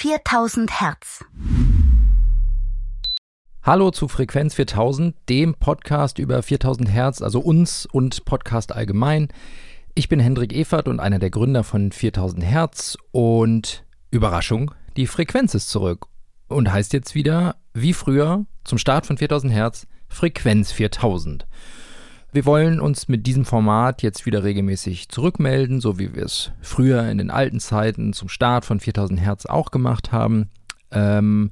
4000 Hertz. Hallo zu Frequenz 4000, dem Podcast über 4000 Hertz, also uns und Podcast allgemein. Ich bin Hendrik Evert und einer der Gründer von 4000 Hertz und Überraschung, die Frequenz ist zurück und heißt jetzt wieder, wie früher, zum Start von 4000 Hertz, Frequenz 4000. Wir wollen uns mit diesem Format jetzt wieder regelmäßig zurückmelden, so wie wir es früher in den alten Zeiten zum Start von 4000 Hertz auch gemacht haben. Ähm,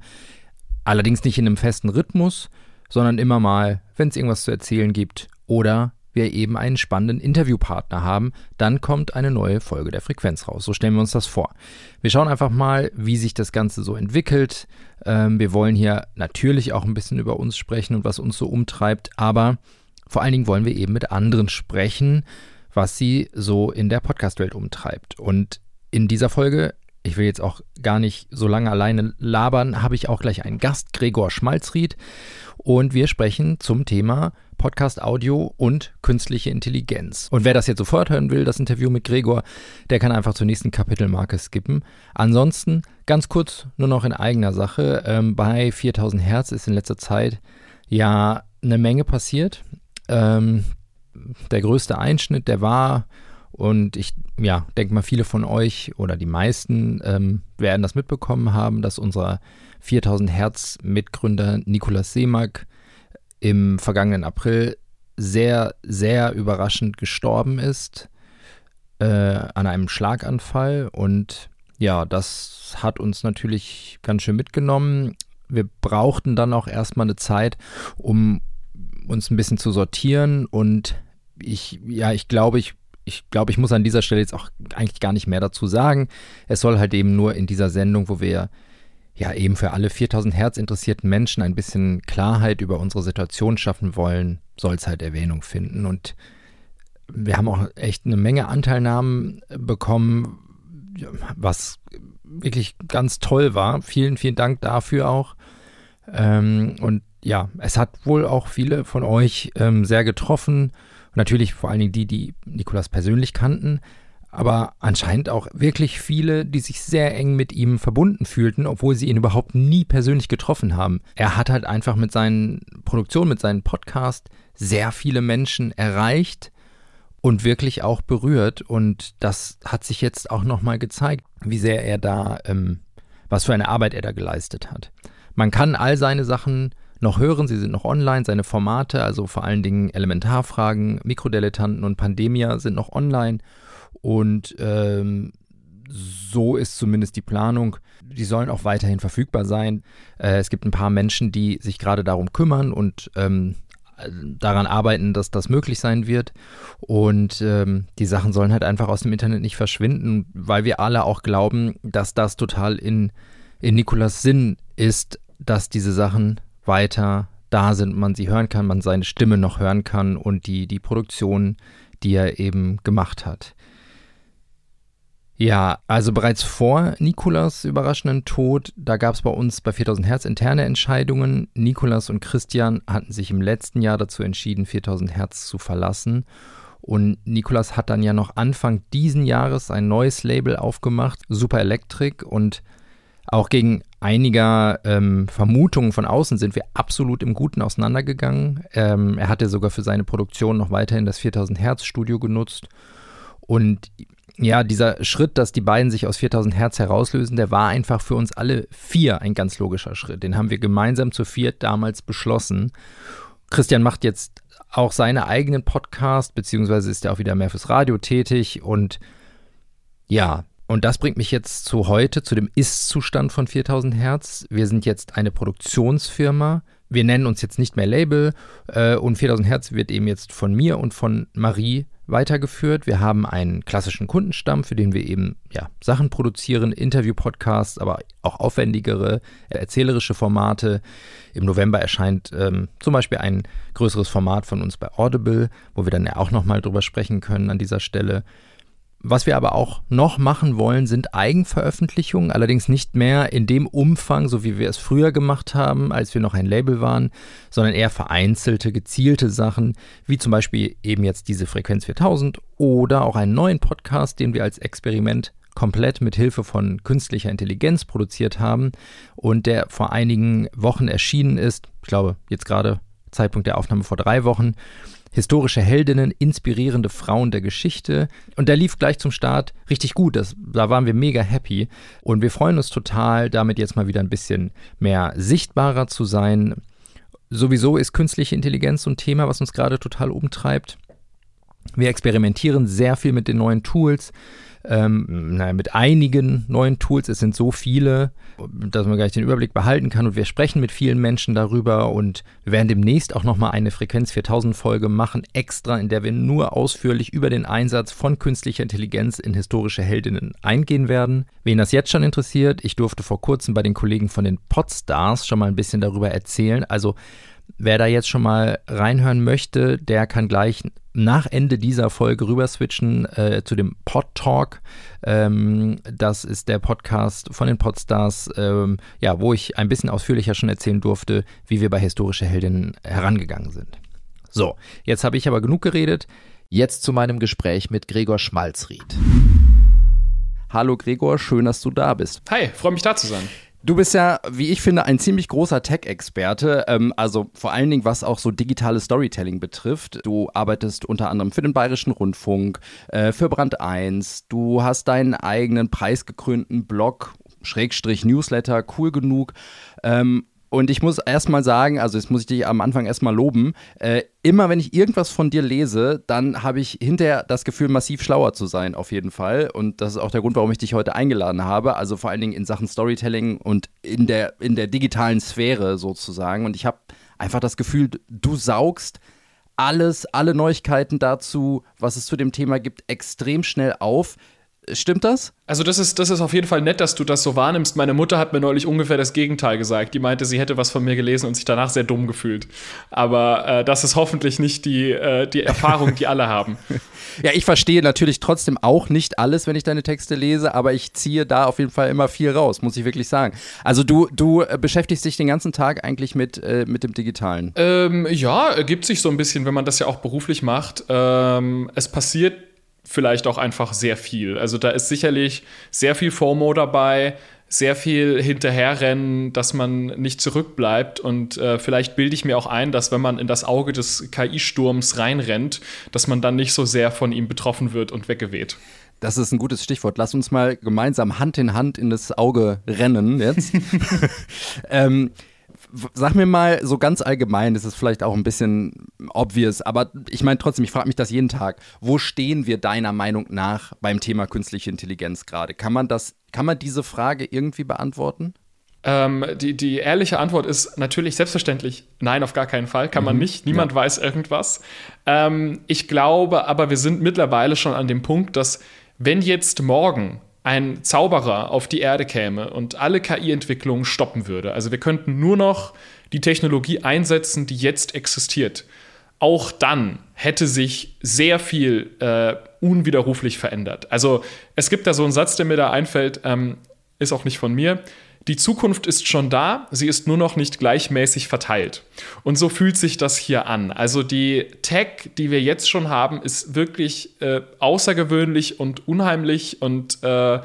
allerdings nicht in einem festen Rhythmus, sondern immer mal, wenn es irgendwas zu erzählen gibt oder wir eben einen spannenden Interviewpartner haben, dann kommt eine neue Folge der Frequenz raus. So stellen wir uns das vor. Wir schauen einfach mal, wie sich das Ganze so entwickelt. Ähm, wir wollen hier natürlich auch ein bisschen über uns sprechen und was uns so umtreibt, aber vor allen Dingen wollen wir eben mit anderen sprechen, was sie so in der Podcast-Welt umtreibt. Und in dieser Folge, ich will jetzt auch gar nicht so lange alleine labern, habe ich auch gleich einen Gast, Gregor Schmalzried. Und wir sprechen zum Thema Podcast Audio und künstliche Intelligenz. Und wer das jetzt sofort hören will, das Interview mit Gregor, der kann einfach zur nächsten Kapitelmarke skippen. Ansonsten ganz kurz nur noch in eigener Sache. Ähm, bei 4000 Hertz ist in letzter Zeit ja eine Menge passiert ähm, der größte Einschnitt, der war, und ich ja, denke mal, viele von euch oder die meisten ähm, werden das mitbekommen haben, dass unser 4000 Hertz Mitgründer Nikolaus Seemack im vergangenen April sehr, sehr überraschend gestorben ist äh, an einem Schlaganfall. Und ja, das hat uns natürlich ganz schön mitgenommen. Wir brauchten dann auch erstmal eine Zeit, um uns ein bisschen zu sortieren und ich, ja, ich glaube, ich, ich glaube, ich muss an dieser Stelle jetzt auch eigentlich gar nicht mehr dazu sagen. Es soll halt eben nur in dieser Sendung, wo wir ja eben für alle 4000 Hertz interessierten Menschen ein bisschen Klarheit über unsere Situation schaffen wollen, soll es halt Erwähnung finden. Und wir haben auch echt eine Menge Anteilnahmen bekommen, was wirklich ganz toll war. Vielen, vielen Dank dafür auch. Ähm, und ja, es hat wohl auch viele von euch ähm, sehr getroffen. Natürlich vor allen Dingen die, die Nikolas persönlich kannten, aber anscheinend auch wirklich viele, die sich sehr eng mit ihm verbunden fühlten, obwohl sie ihn überhaupt nie persönlich getroffen haben. Er hat halt einfach mit seinen Produktionen, mit seinem Podcast sehr viele Menschen erreicht und wirklich auch berührt. Und das hat sich jetzt auch nochmal gezeigt, wie sehr er da, ähm, was für eine Arbeit er da geleistet hat. Man kann all seine Sachen noch hören. Sie sind noch online. Seine Formate, also vor allen Dingen Elementarfragen, Mikrodilettanten und Pandemia sind noch online. Und ähm, so ist zumindest die Planung. Die sollen auch weiterhin verfügbar sein. Äh, es gibt ein paar Menschen, die sich gerade darum kümmern und ähm, daran arbeiten, dass das möglich sein wird. Und ähm, die Sachen sollen halt einfach aus dem Internet nicht verschwinden, weil wir alle auch glauben, dass das total in, in Nikolas Sinn ist, dass diese Sachen weiter da sind, man sie hören kann, man seine Stimme noch hören kann und die, die Produktion, die er eben gemacht hat. Ja, also bereits vor Nikolas überraschenden Tod, da gab es bei uns bei 4000 Hertz interne Entscheidungen. Nikolas und Christian hatten sich im letzten Jahr dazu entschieden, 4000 Hertz zu verlassen. Und Nikolas hat dann ja noch Anfang diesen Jahres ein neues Label aufgemacht, Super Electric. Und auch gegen einiger ähm, Vermutungen von außen sind wir absolut im Guten auseinandergegangen. Ähm, er hatte sogar für seine Produktion noch weiterhin das 4000 Hertz Studio genutzt. Und ja, dieser Schritt, dass die beiden sich aus 4000 Hertz herauslösen, der war einfach für uns alle vier ein ganz logischer Schritt. Den haben wir gemeinsam zu viert damals beschlossen. Christian macht jetzt auch seine eigenen Podcast, beziehungsweise ist er auch wieder mehr fürs Radio tätig und ja, und das bringt mich jetzt zu heute, zu dem Ist-Zustand von 4000 Hertz. Wir sind jetzt eine Produktionsfirma. Wir nennen uns jetzt nicht mehr Label äh, und 4000 Hertz wird eben jetzt von mir und von Marie weitergeführt. Wir haben einen klassischen Kundenstamm, für den wir eben ja, Sachen produzieren, Interview-Podcasts, aber auch aufwendigere, erzählerische Formate. Im November erscheint ähm, zum Beispiel ein größeres Format von uns bei Audible, wo wir dann ja auch nochmal drüber sprechen können an dieser Stelle. Was wir aber auch noch machen wollen, sind Eigenveröffentlichungen, allerdings nicht mehr in dem Umfang, so wie wir es früher gemacht haben, als wir noch ein Label waren, sondern eher vereinzelte, gezielte Sachen, wie zum Beispiel eben jetzt diese Frequenz 4000 oder auch einen neuen Podcast, den wir als Experiment komplett mit Hilfe von künstlicher Intelligenz produziert haben und der vor einigen Wochen erschienen ist. Ich glaube, jetzt gerade Zeitpunkt der Aufnahme vor drei Wochen. Historische Heldinnen, inspirierende Frauen der Geschichte. Und der lief gleich zum Start richtig gut. Das, da waren wir mega happy. Und wir freuen uns total, damit jetzt mal wieder ein bisschen mehr sichtbarer zu sein. Sowieso ist künstliche Intelligenz so ein Thema, was uns gerade total umtreibt. Wir experimentieren sehr viel mit den neuen Tools ähm, naja, mit einigen neuen Tools. Es sind so viele, dass man gar nicht den Überblick behalten kann. Und wir sprechen mit vielen Menschen darüber. Und wir werden demnächst auch nochmal eine Frequenz 4000 Folge machen, extra, in der wir nur ausführlich über den Einsatz von künstlicher Intelligenz in historische Heldinnen eingehen werden. Wen das jetzt schon interessiert, ich durfte vor kurzem bei den Kollegen von den Podstars schon mal ein bisschen darüber erzählen. Also Wer da jetzt schon mal reinhören möchte, der kann gleich nach Ende dieser Folge rüber switchen äh, zu dem Pod Talk. Ähm, das ist der Podcast von den Podstars, ähm, ja, wo ich ein bisschen ausführlicher schon erzählen durfte, wie wir bei historische Heldinnen herangegangen sind. So, jetzt habe ich aber genug geredet. Jetzt zu meinem Gespräch mit Gregor Schmalzried. Hallo Gregor, schön, dass du da bist. Hi, freue mich da zu sein. Du bist ja, wie ich finde, ein ziemlich großer Tech-Experte, ähm, also vor allen Dingen was auch so digitales Storytelling betrifft. Du arbeitest unter anderem für den Bayerischen Rundfunk, äh, für Brand 1, du hast deinen eigenen preisgekrönten Blog, Schrägstrich Newsletter, cool genug. Ähm, und ich muss erstmal sagen, also jetzt muss ich dich am Anfang erstmal loben, äh, immer wenn ich irgendwas von dir lese, dann habe ich hinterher das Gefühl, massiv schlauer zu sein, auf jeden Fall. Und das ist auch der Grund, warum ich dich heute eingeladen habe. Also vor allen Dingen in Sachen Storytelling und in der, in der digitalen Sphäre sozusagen. Und ich habe einfach das Gefühl, du saugst alles, alle Neuigkeiten dazu, was es zu dem Thema gibt, extrem schnell auf. Stimmt das? Also das ist, das ist auf jeden Fall nett, dass du das so wahrnimmst. Meine Mutter hat mir neulich ungefähr das Gegenteil gesagt. Die meinte, sie hätte was von mir gelesen und sich danach sehr dumm gefühlt. Aber äh, das ist hoffentlich nicht die, äh, die Erfahrung, die alle haben. Ja, ich verstehe natürlich trotzdem auch nicht alles, wenn ich deine Texte lese, aber ich ziehe da auf jeden Fall immer viel raus, muss ich wirklich sagen. Also du, du äh, beschäftigst dich den ganzen Tag eigentlich mit, äh, mit dem Digitalen. Ähm, ja, ergibt sich so ein bisschen, wenn man das ja auch beruflich macht. Ähm, es passiert vielleicht auch einfach sehr viel. Also da ist sicherlich sehr viel FOMO dabei, sehr viel hinterherrennen, dass man nicht zurückbleibt. Und äh, vielleicht bilde ich mir auch ein, dass wenn man in das Auge des KI-Sturms reinrennt, dass man dann nicht so sehr von ihm betroffen wird und weggeweht. Das ist ein gutes Stichwort. Lass uns mal gemeinsam Hand in Hand in das Auge rennen jetzt. ähm, Sag mir mal so ganz allgemein, das ist vielleicht auch ein bisschen obvious, aber ich meine trotzdem, ich frage mich das jeden Tag. Wo stehen wir deiner Meinung nach beim Thema künstliche Intelligenz gerade? Kann man das, kann man diese Frage irgendwie beantworten? Ähm, die, die ehrliche Antwort ist natürlich selbstverständlich, nein, auf gar keinen Fall, kann man mhm. nicht. Niemand ja. weiß irgendwas. Ähm, ich glaube aber, wir sind mittlerweile schon an dem Punkt, dass wenn jetzt morgen ein Zauberer auf die Erde käme und alle KI-Entwicklungen stoppen würde. Also wir könnten nur noch die Technologie einsetzen, die jetzt existiert. Auch dann hätte sich sehr viel äh, unwiderruflich verändert. Also es gibt da so einen Satz, der mir da einfällt, ähm, ist auch nicht von mir. Die Zukunft ist schon da, sie ist nur noch nicht gleichmäßig verteilt. Und so fühlt sich das hier an. Also die Tech, die wir jetzt schon haben, ist wirklich äh, außergewöhnlich und unheimlich und äh,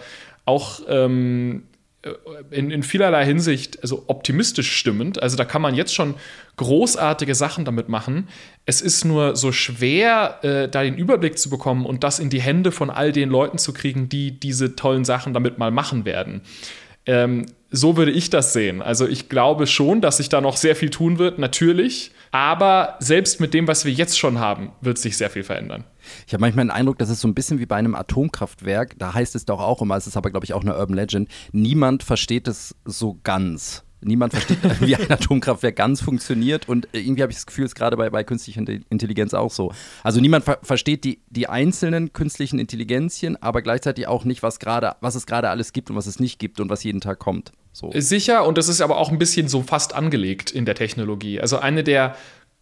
auch ähm, äh, in, in, vielerlei Hinsicht also optimistisch stimmend. Also da kann man jetzt schon großartige Sachen damit machen. Es ist nur so schwer, äh, da den Überblick zu bekommen und das in die Hände von all den Leuten zu kriegen, die diese tollen Sachen damit mal machen werden. Ähm, so würde ich das sehen. Also ich glaube schon, dass sich da noch sehr viel tun wird, natürlich. Aber selbst mit dem, was wir jetzt schon haben, wird sich sehr viel verändern. Ich habe manchmal den Eindruck, das ist so ein bisschen wie bei einem Atomkraftwerk. Da heißt es doch auch immer, es ist aber, glaube ich, auch eine Urban Legend, niemand versteht es so ganz. Niemand versteht, wie ein Atomkraftwerk ganz funktioniert und irgendwie habe ich das Gefühl, es ist gerade bei, bei künstlicher Intelligenz auch so. Also niemand ver versteht die, die einzelnen künstlichen Intelligenzien, aber gleichzeitig auch nicht, was, grade, was es gerade alles gibt und was es nicht gibt und was jeden Tag kommt. So. Sicher, und das ist aber auch ein bisschen so fast angelegt in der Technologie. Also eine der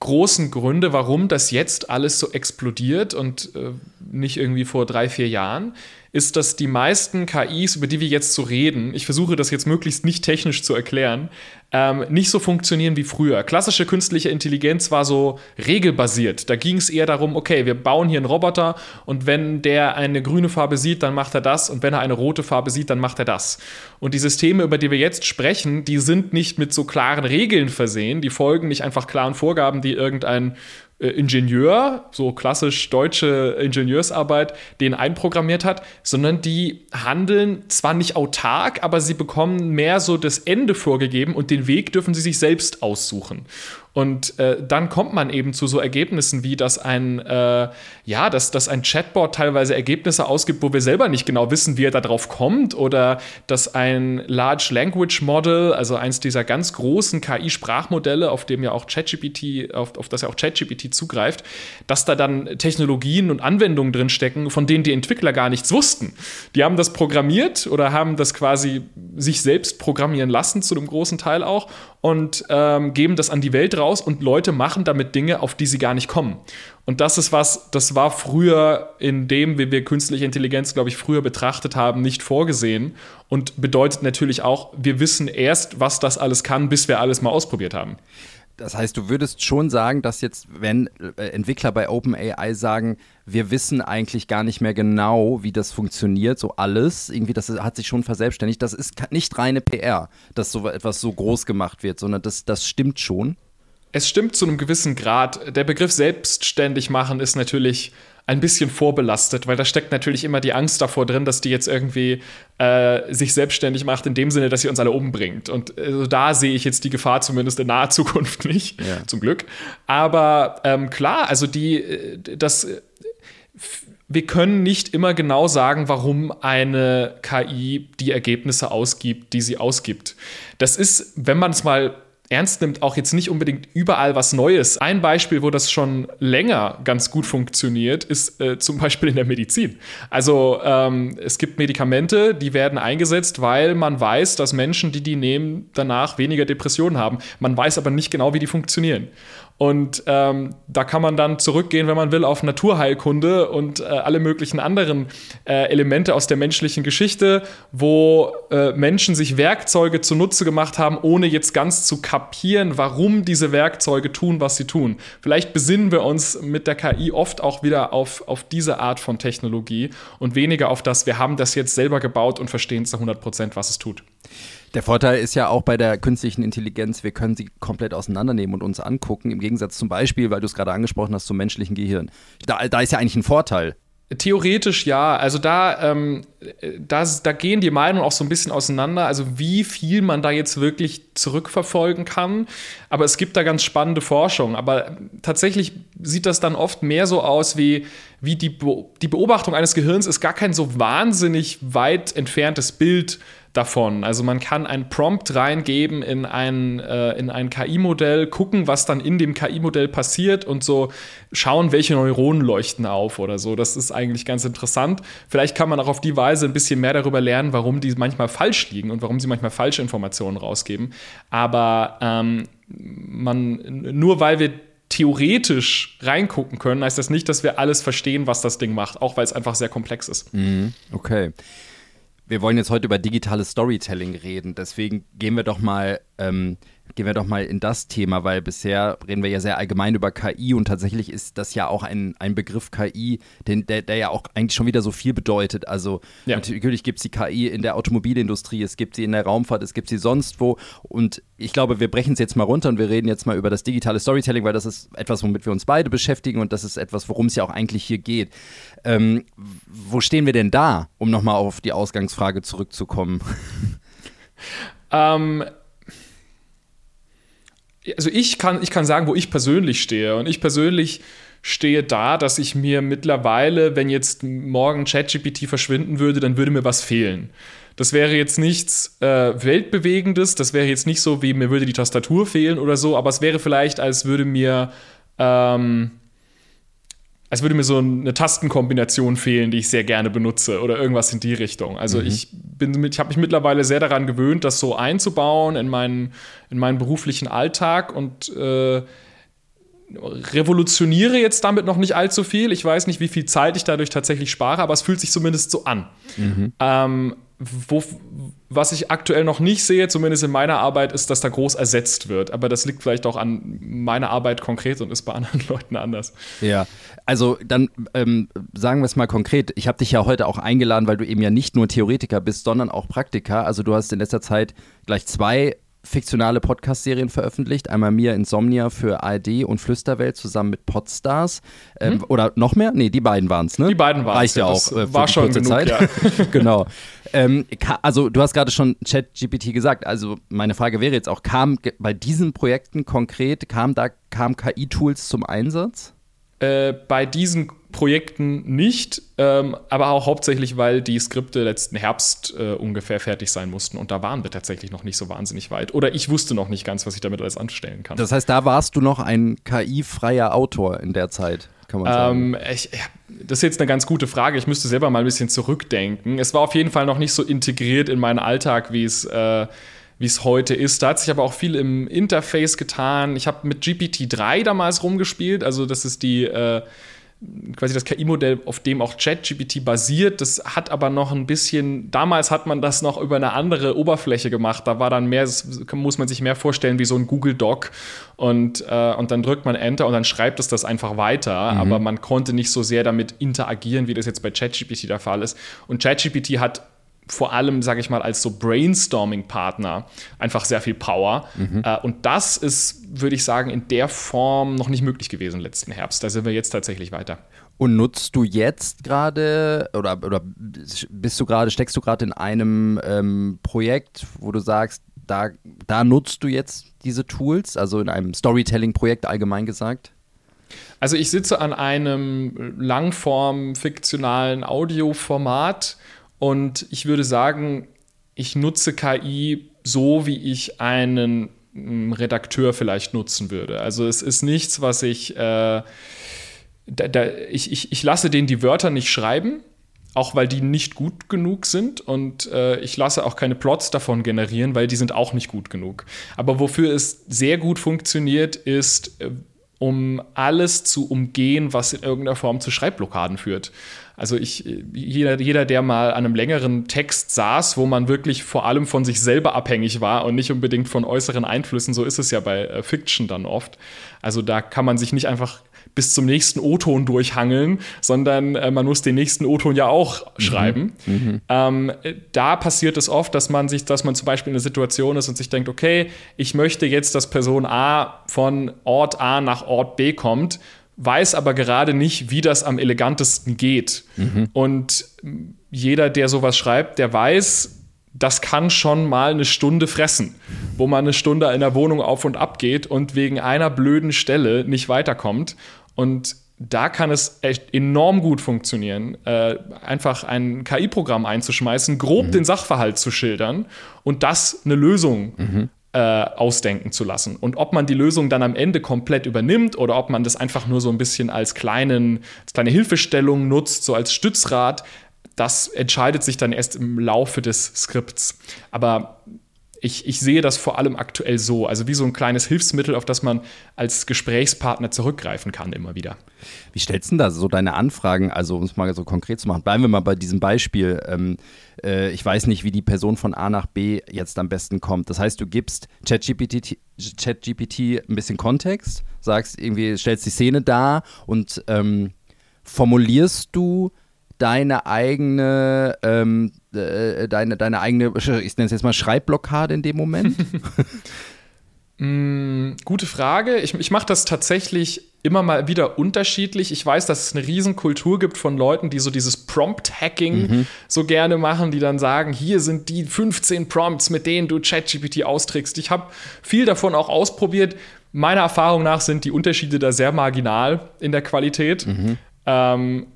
großen Gründe, warum das jetzt alles so explodiert und äh, nicht irgendwie vor drei, vier Jahren, ist, dass die meisten KIs, über die wir jetzt so reden, ich versuche das jetzt möglichst nicht technisch zu erklären, ähm, nicht so funktionieren wie früher. Klassische künstliche Intelligenz war so regelbasiert. Da ging es eher darum, okay, wir bauen hier einen Roboter und wenn der eine grüne Farbe sieht, dann macht er das und wenn er eine rote Farbe sieht, dann macht er das. Und die Systeme, über die wir jetzt sprechen, die sind nicht mit so klaren Regeln versehen, die folgen nicht einfach klaren Vorgaben, die irgendein Ingenieur, so klassisch deutsche Ingenieursarbeit, den einprogrammiert hat, sondern die handeln zwar nicht autark, aber sie bekommen mehr so das Ende vorgegeben und den Weg dürfen sie sich selbst aussuchen. Und äh, dann kommt man eben zu so Ergebnissen wie, dass ein, äh, ja, dass, dass ein Chatbot teilweise Ergebnisse ausgibt, wo wir selber nicht genau wissen, wie er darauf kommt, oder dass ein Large Language Model, also eins dieser ganz großen KI-Sprachmodelle, auf dem ja auch ChatGPT, auf, auf das ja auch ChatGPT zugreift, dass da dann Technologien und Anwendungen drin stecken, von denen die Entwickler gar nichts wussten. Die haben das programmiert oder haben das quasi sich selbst programmieren lassen, zu einem großen Teil auch, und ähm, geben das an die Welt raus und Leute machen damit Dinge, auf die sie gar nicht kommen. Und das ist was, das war früher in dem, wie wir künstliche Intelligenz, glaube ich, früher betrachtet haben, nicht vorgesehen und bedeutet natürlich auch, wir wissen erst, was das alles kann, bis wir alles mal ausprobiert haben. Das heißt, du würdest schon sagen, dass jetzt, wenn äh, Entwickler bei OpenAI sagen, wir wissen eigentlich gar nicht mehr genau, wie das funktioniert, so alles, irgendwie, das hat sich schon verselbstständigt. Das ist nicht reine PR, dass so etwas so groß gemacht wird, sondern das, das stimmt schon. Es stimmt zu einem gewissen Grad. Der Begriff selbstständig machen ist natürlich ein bisschen vorbelastet, weil da steckt natürlich immer die Angst davor drin, dass die jetzt irgendwie äh, sich selbstständig macht, in dem Sinne, dass sie uns alle umbringt. Und äh, da sehe ich jetzt die Gefahr zumindest in naher Zukunft nicht, ja. zum Glück. Aber ähm, klar, also die, äh, das wir können nicht immer genau sagen, warum eine KI die Ergebnisse ausgibt, die sie ausgibt. Das ist, wenn man es mal ernst nimmt, auch jetzt nicht unbedingt überall was Neues. Ein Beispiel, wo das schon länger ganz gut funktioniert, ist äh, zum Beispiel in der Medizin. Also ähm, es gibt Medikamente, die werden eingesetzt, weil man weiß, dass Menschen, die die nehmen, danach weniger Depressionen haben. Man weiß aber nicht genau, wie die funktionieren. Und ähm, da kann man dann zurückgehen, wenn man will, auf Naturheilkunde und äh, alle möglichen anderen äh, Elemente aus der menschlichen Geschichte, wo äh, Menschen sich Werkzeuge zunutze gemacht haben, ohne jetzt ganz zu kapieren, warum diese Werkzeuge tun, was sie tun. Vielleicht besinnen wir uns mit der KI oft auch wieder auf, auf diese Art von Technologie und weniger auf das, wir haben das jetzt selber gebaut und verstehen zu 100 Prozent, was es tut. Der Vorteil ist ja auch bei der künstlichen Intelligenz, wir können sie komplett auseinandernehmen und uns angucken, im Gegensatz zum Beispiel, weil du es gerade angesprochen hast, zum menschlichen Gehirn. Da, da ist ja eigentlich ein Vorteil. Theoretisch ja. Also da, ähm, da, da gehen die Meinungen auch so ein bisschen auseinander. Also wie viel man da jetzt wirklich zurückverfolgen kann. Aber es gibt da ganz spannende Forschung. Aber tatsächlich sieht das dann oft mehr so aus wie, wie die, Be die Beobachtung eines Gehirns ist gar kein so wahnsinnig weit entferntes Bild davon. Also man kann ein Prompt reingeben in ein, äh, in ein KI-Modell, gucken, was dann in dem KI-Modell passiert und so schauen, welche Neuronen leuchten auf oder so. Das ist eigentlich ganz interessant. Vielleicht kann man auch auf die Weise ein bisschen mehr darüber lernen, warum die manchmal falsch liegen und warum sie manchmal falsche Informationen rausgeben. Aber ähm, man, nur weil wir theoretisch reingucken können, heißt das nicht, dass wir alles verstehen, was das Ding macht, auch weil es einfach sehr komplex ist. Mhm, okay wir wollen jetzt heute über digitales Storytelling reden. Deswegen gehen wir doch mal ähm, gehen wir doch mal in das Thema, weil bisher reden wir ja sehr allgemein über KI und tatsächlich ist das ja auch ein, ein Begriff KI, den, der, der ja auch eigentlich schon wieder so viel bedeutet. Also ja. natürlich gibt es die KI in der Automobilindustrie, es gibt sie in der Raumfahrt, es gibt sie sonst wo und ich glaube, wir brechen es jetzt mal runter und wir reden jetzt mal über das digitale Storytelling, weil das ist etwas, womit wir uns beide beschäftigen und das ist etwas, worum es ja auch eigentlich hier geht. Ähm, wo stehen wir denn da, um nochmal auf die Ausgangsfrage zurückzukommen? Ähm, also ich kann, ich kann sagen, wo ich persönlich stehe. Und ich persönlich stehe da, dass ich mir mittlerweile, wenn jetzt morgen ChatGPT verschwinden würde, dann würde mir was fehlen. Das wäre jetzt nichts äh, Weltbewegendes, das wäre jetzt nicht so, wie mir würde die Tastatur fehlen oder so, aber es wäre vielleicht, als würde mir ähm, als würde mir so eine Tastenkombination fehlen, die ich sehr gerne benutze oder irgendwas in die Richtung. Also mhm. ich bin ich habe mich mittlerweile sehr daran gewöhnt, das so einzubauen in meinen, in meinen beruflichen Alltag und äh, revolutioniere jetzt damit noch nicht allzu viel. Ich weiß nicht, wie viel Zeit ich dadurch tatsächlich spare, aber es fühlt sich zumindest so an. Mhm. Ähm, wo, was ich aktuell noch nicht sehe, zumindest in meiner Arbeit, ist, dass da groß ersetzt wird. Aber das liegt vielleicht auch an meiner Arbeit konkret und ist bei anderen Leuten anders. Ja, also dann ähm, sagen wir es mal konkret. Ich habe dich ja heute auch eingeladen, weil du eben ja nicht nur Theoretiker bist, sondern auch Praktiker. Also du hast in letzter Zeit gleich zwei fiktionale Podcast-Serien veröffentlicht. Einmal Mia Insomnia für ARD und Flüsterwelt zusammen mit Podstars. Ähm, hm? Oder noch mehr? Nee, die beiden waren es, ne? Die beiden waren es. Reicht ja auch. Äh, war schon genug, Zeit. Ja. genau. Ähm, also du hast gerade schon ChatGPT gesagt. Also meine Frage wäre jetzt auch, kam bei diesen Projekten konkret, kam da kam KI-Tools zum Einsatz? Äh, bei diesen Projekten nicht, ähm, aber auch hauptsächlich, weil die Skripte letzten Herbst äh, ungefähr fertig sein mussten und da waren wir tatsächlich noch nicht so wahnsinnig weit. Oder ich wusste noch nicht ganz, was ich damit alles anstellen kann. Das heißt, da warst du noch ein KI-freier Autor in der Zeit, kann man sagen. Ähm, ich, ja, das ist jetzt eine ganz gute Frage. Ich müsste selber mal ein bisschen zurückdenken. Es war auf jeden Fall noch nicht so integriert in meinen Alltag, wie es. Äh, wie es heute ist. Da hat sich aber auch viel im Interface getan. Ich habe mit GPT-3 damals rumgespielt. Also, das ist die äh, quasi das KI-Modell, auf dem auch ChatGPT basiert. Das hat aber noch ein bisschen, damals hat man das noch über eine andere Oberfläche gemacht. Da war dann mehr, muss man sich mehr vorstellen wie so ein Google Doc und, äh, und dann drückt man Enter und dann schreibt es das einfach weiter. Mhm. Aber man konnte nicht so sehr damit interagieren, wie das jetzt bei ChatGPT der Fall ist. Und ChatGPT hat vor allem, sage ich mal, als so Brainstorming-Partner einfach sehr viel Power. Mhm. Äh, und das ist, würde ich sagen, in der Form noch nicht möglich gewesen letzten Herbst. Da sind wir jetzt tatsächlich weiter. Und nutzt du jetzt gerade oder, oder bist du gerade, steckst du gerade in einem ähm, Projekt, wo du sagst, da, da nutzt du jetzt diese Tools, also in einem Storytelling-Projekt allgemein gesagt? Also ich sitze an einem langform fiktionalen Audioformat und ich würde sagen, ich nutze KI so, wie ich einen mm, Redakteur vielleicht nutzen würde. Also es ist nichts, was ich, äh, da, da, ich, ich, ich lasse denen die Wörter nicht schreiben, auch weil die nicht gut genug sind und äh, ich lasse auch keine Plots davon generieren, weil die sind auch nicht gut genug. Aber wofür es sehr gut funktioniert, ist, äh, um alles zu umgehen, was in irgendeiner Form zu Schreibblockaden führt. Also ich, jeder, jeder, der mal an einem längeren Text saß, wo man wirklich vor allem von sich selber abhängig war und nicht unbedingt von äußeren Einflüssen, so ist es ja bei äh, Fiction dann oft. Also da kann man sich nicht einfach bis zum nächsten O-Ton durchhangeln, sondern äh, man muss den nächsten O-Ton ja auch mhm. schreiben. Mhm. Ähm, da passiert es oft, dass man sich, dass man zum Beispiel in einer Situation ist und sich denkt, okay, ich möchte jetzt, dass Person A von Ort A nach Ort B kommt weiß aber gerade nicht, wie das am elegantesten geht. Mhm. Und jeder, der sowas schreibt, der weiß, das kann schon mal eine Stunde fressen, wo man eine Stunde in der Wohnung auf und ab geht und wegen einer blöden Stelle nicht weiterkommt. Und da kann es echt enorm gut funktionieren, äh, einfach ein KI-Programm einzuschmeißen, grob mhm. den Sachverhalt zu schildern und das eine Lösung mhm äh, ausdenken zu lassen. Und ob man die Lösung dann am Ende komplett übernimmt oder ob man das einfach nur so ein bisschen als, kleinen, als kleine Hilfestellung nutzt, so als Stützrad, das entscheidet sich dann erst im Laufe des Skripts. Aber ich, ich sehe das vor allem aktuell so, also wie so ein kleines Hilfsmittel, auf das man als Gesprächspartner zurückgreifen kann immer wieder. Wie stellst du denn da so deine Anfragen, also um es mal so konkret zu machen, bleiben wir mal bei diesem Beispiel. Ähm, äh, ich weiß nicht, wie die Person von A nach B jetzt am besten kommt. Das heißt, du gibst ChatGPT Chat ein bisschen Kontext, sagst irgendwie, stellst die Szene dar und ähm, formulierst du deine eigene, ähm, äh, deine, deine eigene, ich nenne es jetzt mal Schreibblockade in dem Moment? mm, gute Frage. Ich, ich mache das tatsächlich immer mal wieder unterschiedlich. Ich weiß, dass es eine Riesenkultur gibt von Leuten, die so dieses Prompt-Hacking mhm. so gerne machen, die dann sagen, hier sind die 15 Prompts, mit denen du ChatGPT austrickst. Ich habe viel davon auch ausprobiert. Meiner Erfahrung nach sind die Unterschiede da sehr marginal in der Qualität. Mhm. Ähm,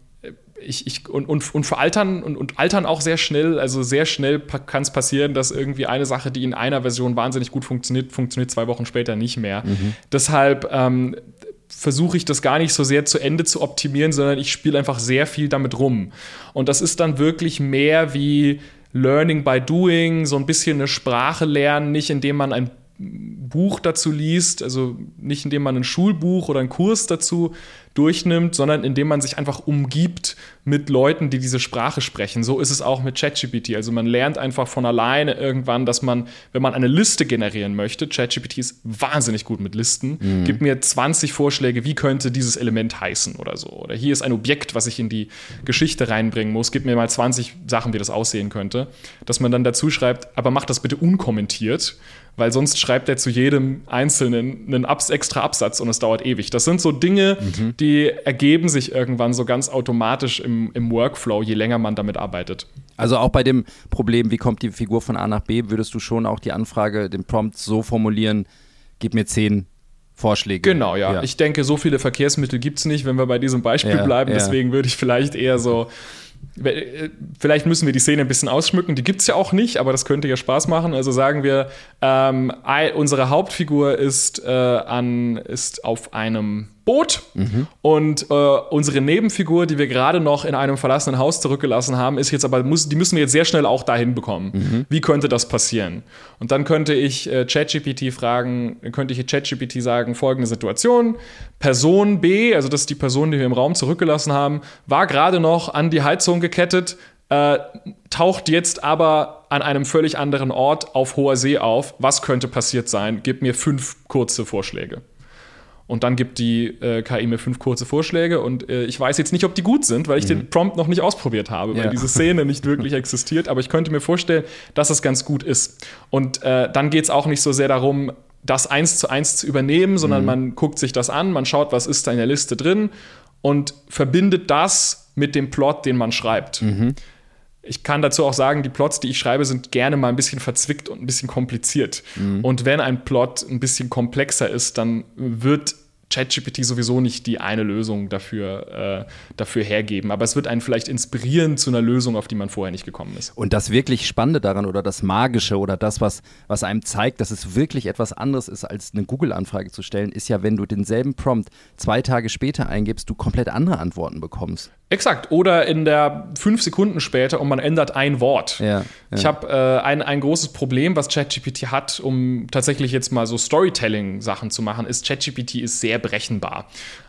ich, ich, und, und, und veraltern und, und altern auch sehr schnell. Also sehr schnell kann es passieren, dass irgendwie eine Sache, die in einer Version wahnsinnig gut funktioniert, funktioniert zwei Wochen später nicht mehr. Mhm. Deshalb ähm, versuche ich das gar nicht so sehr zu Ende zu optimieren, sondern ich spiele einfach sehr viel damit rum. Und das ist dann wirklich mehr wie Learning by Doing, so ein bisschen eine Sprache lernen, nicht indem man ein Buch dazu liest, also nicht indem man ein Schulbuch oder einen Kurs dazu durchnimmt, sondern indem man sich einfach umgibt mit Leuten, die diese Sprache sprechen. So ist es auch mit ChatGPT. Also man lernt einfach von alleine irgendwann, dass man, wenn man eine Liste generieren möchte, ChatGPT ist wahnsinnig gut mit Listen, mhm. gib mir 20 Vorschläge, wie könnte dieses Element heißen oder so. Oder hier ist ein Objekt, was ich in die Geschichte reinbringen muss, gib mir mal 20 Sachen, wie das aussehen könnte. Dass man dann dazu schreibt, aber mach das bitte unkommentiert weil sonst schreibt er zu jedem Einzelnen einen Abs extra Absatz und es dauert ewig. Das sind so Dinge, mhm. die ergeben sich irgendwann so ganz automatisch im, im Workflow, je länger man damit arbeitet. Also auch bei dem Problem, wie kommt die Figur von A nach B, würdest du schon auch die Anfrage, den Prompt so formulieren, gib mir zehn Vorschläge. Genau, ja. ja. Ich denke, so viele Verkehrsmittel gibt es nicht, wenn wir bei diesem Beispiel ja, bleiben. Ja. Deswegen würde ich vielleicht eher so vielleicht müssen wir die Szene ein bisschen ausschmücken, die gibt es ja auch nicht, aber das könnte ja Spaß machen. Also sagen wir, ähm, unsere Hauptfigur ist, äh, an, ist auf einem Boot mhm. und äh, unsere Nebenfigur, die wir gerade noch in einem verlassenen Haus zurückgelassen haben, ist jetzt aber, muss, die müssen wir jetzt sehr schnell auch dahin bekommen. Mhm. Wie könnte das passieren? Und dann könnte ich äh, ChatGPT fragen, könnte ich ChatGPT sagen, folgende Situation, Person B, also das ist die Person, die wir im Raum zurückgelassen haben, war gerade noch an die Heizung gekettet, äh, taucht jetzt aber an einem völlig anderen Ort auf hoher See auf. Was könnte passiert sein? Gib mir fünf kurze Vorschläge. Und dann gibt die äh, KI mir fünf kurze Vorschläge und äh, ich weiß jetzt nicht, ob die gut sind, weil ich mhm. den Prompt noch nicht ausprobiert habe, weil ja. diese Szene nicht wirklich existiert. Aber ich könnte mir vorstellen, dass es ganz gut ist. Und äh, dann geht es auch nicht so sehr darum, das eins zu eins zu übernehmen, sondern mhm. man guckt sich das an, man schaut, was ist da in der Liste drin und verbindet das mit dem Plot, den man schreibt. Mhm. Ich kann dazu auch sagen, die Plots, die ich schreibe, sind gerne mal ein bisschen verzwickt und ein bisschen kompliziert. Mhm. Und wenn ein Plot ein bisschen komplexer ist, dann wird ChatGPT sowieso nicht die eine Lösung dafür, äh, dafür hergeben. Aber es wird einen vielleicht inspirieren zu einer Lösung, auf die man vorher nicht gekommen ist. Und das wirklich Spannende daran oder das Magische oder das, was, was einem zeigt, dass es wirklich etwas anderes ist, als eine Google-Anfrage zu stellen, ist ja, wenn du denselben Prompt zwei Tage später eingibst, du komplett andere Antworten bekommst. Exakt. Oder in der fünf Sekunden später und man ändert ein Wort. Ja, ja. Ich habe äh, ein, ein großes Problem, was ChatGPT hat, um tatsächlich jetzt mal so Storytelling-Sachen zu machen, ist, ChatGPT ist sehr berechenbar.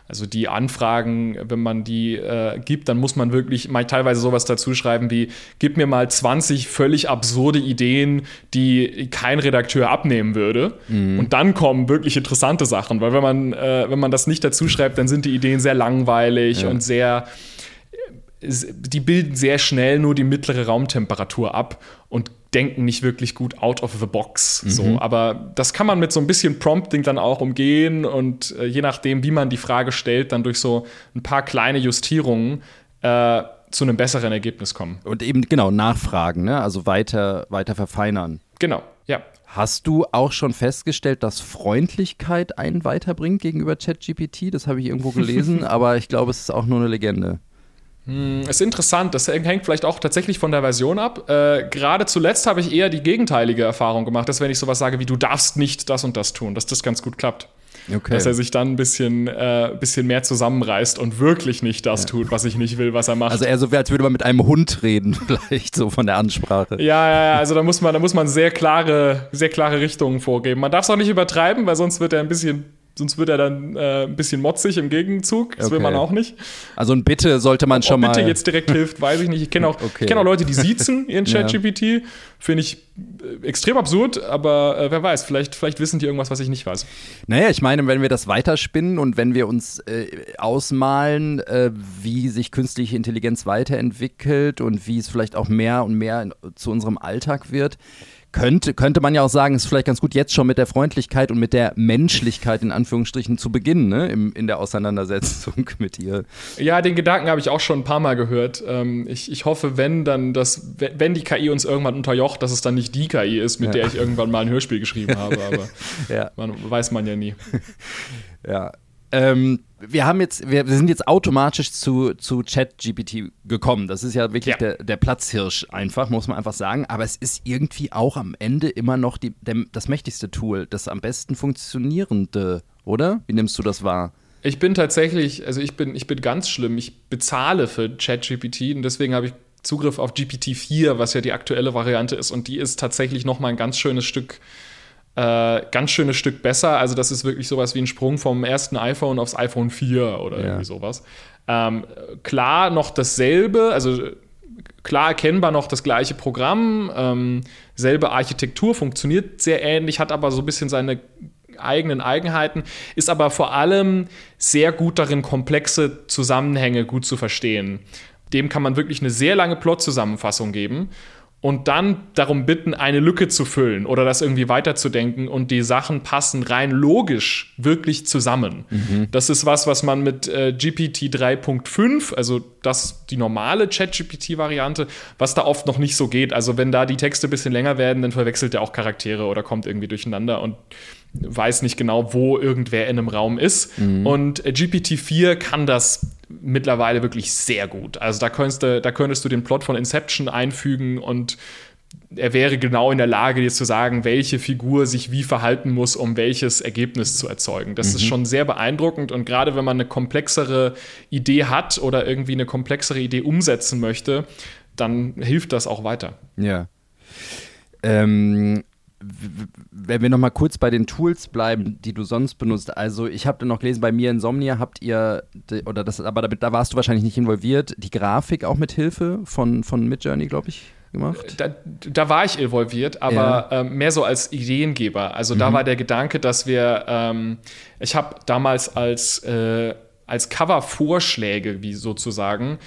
Also die Anfragen, wenn man die äh, gibt, dann muss man wirklich mal teilweise sowas dazu schreiben wie, gib mir mal 20 völlig absurde Ideen, die kein Redakteur abnehmen würde. Mhm. Und dann kommen wirklich interessante Sachen, weil wenn man, äh, wenn man das nicht dazu schreibt, dann sind die Ideen sehr langweilig ja. und sehr die bilden sehr schnell nur die mittlere Raumtemperatur ab und denken nicht wirklich gut out of the box. Mhm. So. Aber das kann man mit so ein bisschen Prompting dann auch umgehen und äh, je nachdem, wie man die Frage stellt, dann durch so ein paar kleine Justierungen äh, zu einem besseren Ergebnis kommen. Und eben genau nachfragen, ne? also weiter, weiter verfeinern. Genau, ja. Hast du auch schon festgestellt, dass Freundlichkeit einen weiterbringt gegenüber ChatGPT? Das habe ich irgendwo gelesen, aber ich glaube, es ist auch nur eine Legende. Hm, ist interessant, das hängt vielleicht auch tatsächlich von der Version ab. Äh, Gerade zuletzt habe ich eher die gegenteilige Erfahrung gemacht, dass wenn ich sowas sage wie du darfst nicht das und das tun, dass das ganz gut klappt. Okay. Dass er sich dann ein bisschen, äh, bisschen mehr zusammenreißt und wirklich nicht das ja. tut, was ich nicht will, was er macht. Also eher so, als würde man mit einem Hund reden, vielleicht so von der Ansprache. Ja, ja, ja, also da muss man, da muss man sehr klare, sehr klare Richtungen vorgeben. Man darf es auch nicht übertreiben, weil sonst wird er ein bisschen sonst wird er dann äh, ein bisschen motzig im Gegenzug. Das okay. will man auch nicht. Also ein Bitte sollte man Ob schon mal. Bitte jetzt direkt hilft, weiß ich nicht. Ich kenne auch, okay. kenn auch Leute, die siezen ihren ChatGPT. Ja. Finde ich äh, extrem absurd, aber äh, wer weiß, vielleicht, vielleicht wissen die irgendwas, was ich nicht weiß. Naja, ich meine, wenn wir das weiterspinnen und wenn wir uns äh, ausmalen, äh, wie sich künstliche Intelligenz weiterentwickelt und wie es vielleicht auch mehr und mehr in, zu unserem Alltag wird, könnte, könnte man ja auch sagen, ist vielleicht ganz gut, jetzt schon mit der Freundlichkeit und mit der Menschlichkeit in Anführungsstrichen zu beginnen, ne? Im, in der Auseinandersetzung mit ihr. Ja, den Gedanken habe ich auch schon ein paar Mal gehört. Ähm, ich, ich hoffe, wenn dann das, wenn die KI uns irgendwann unterjocht, dass es dann nicht die KI ist, mit ja. der ich irgendwann mal ein Hörspiel geschrieben habe, aber ja. man, weiß man ja nie. Ja, ähm, wir haben jetzt, wir, sind jetzt automatisch zu, zu ChatGPT gekommen. Das ist ja wirklich ja. Der, der Platzhirsch einfach, muss man einfach sagen. Aber es ist irgendwie auch am Ende immer noch die, der, das mächtigste Tool, das am besten funktionierende, oder? Wie nimmst du das wahr? Ich bin tatsächlich, also ich bin, ich bin ganz schlimm. Ich bezahle für ChatGPT und deswegen habe ich Zugriff auf GPT-4, was ja die aktuelle Variante ist. Und die ist tatsächlich noch mal ein ganz schönes Stück äh, ganz schönes Stück besser. Also das ist wirklich sowas wie ein Sprung vom ersten iPhone aufs iPhone 4 oder ja. irgendwie sowas. Ähm, klar noch dasselbe, also klar erkennbar noch das gleiche Programm, ähm, selbe Architektur, funktioniert sehr ähnlich, hat aber so ein bisschen seine eigenen Eigenheiten, ist aber vor allem sehr gut darin, komplexe Zusammenhänge gut zu verstehen. Dem kann man wirklich eine sehr lange Plot-Zusammenfassung geben und dann darum bitten, eine Lücke zu füllen oder das irgendwie weiterzudenken und die Sachen passen rein logisch wirklich zusammen. Mhm. Das ist was, was man mit äh, GPT 3.5, also das die normale Chat-GPT-Variante, was da oft noch nicht so geht. Also wenn da die Texte ein bisschen länger werden, dann verwechselt er auch Charaktere oder kommt irgendwie durcheinander und weiß nicht genau, wo irgendwer in einem Raum ist. Mhm. Und äh, GPT-4 kann das mittlerweile wirklich sehr gut. Also da könntest, du, da könntest du den Plot von Inception einfügen und er wäre genau in der Lage, dir zu sagen, welche Figur sich wie verhalten muss, um welches Ergebnis zu erzeugen. Das mhm. ist schon sehr beeindruckend und gerade wenn man eine komplexere Idee hat oder irgendwie eine komplexere Idee umsetzen möchte, dann hilft das auch weiter. Ja. Ähm, wenn wir noch mal kurz bei den Tools bleiben, die du sonst benutzt. Also ich habe noch gelesen, bei mir Insomnia habt ihr, oder das, aber da, da warst du wahrscheinlich nicht involviert, die Grafik auch mit Hilfe von, von Midjourney, glaube ich, gemacht? Da, da, war ich involviert, aber ja. ähm, mehr so als Ideengeber. Also mhm. da war der Gedanke, dass wir, ähm, ich habe damals als, äh, als Cover-Vorschläge, wie sozusagen,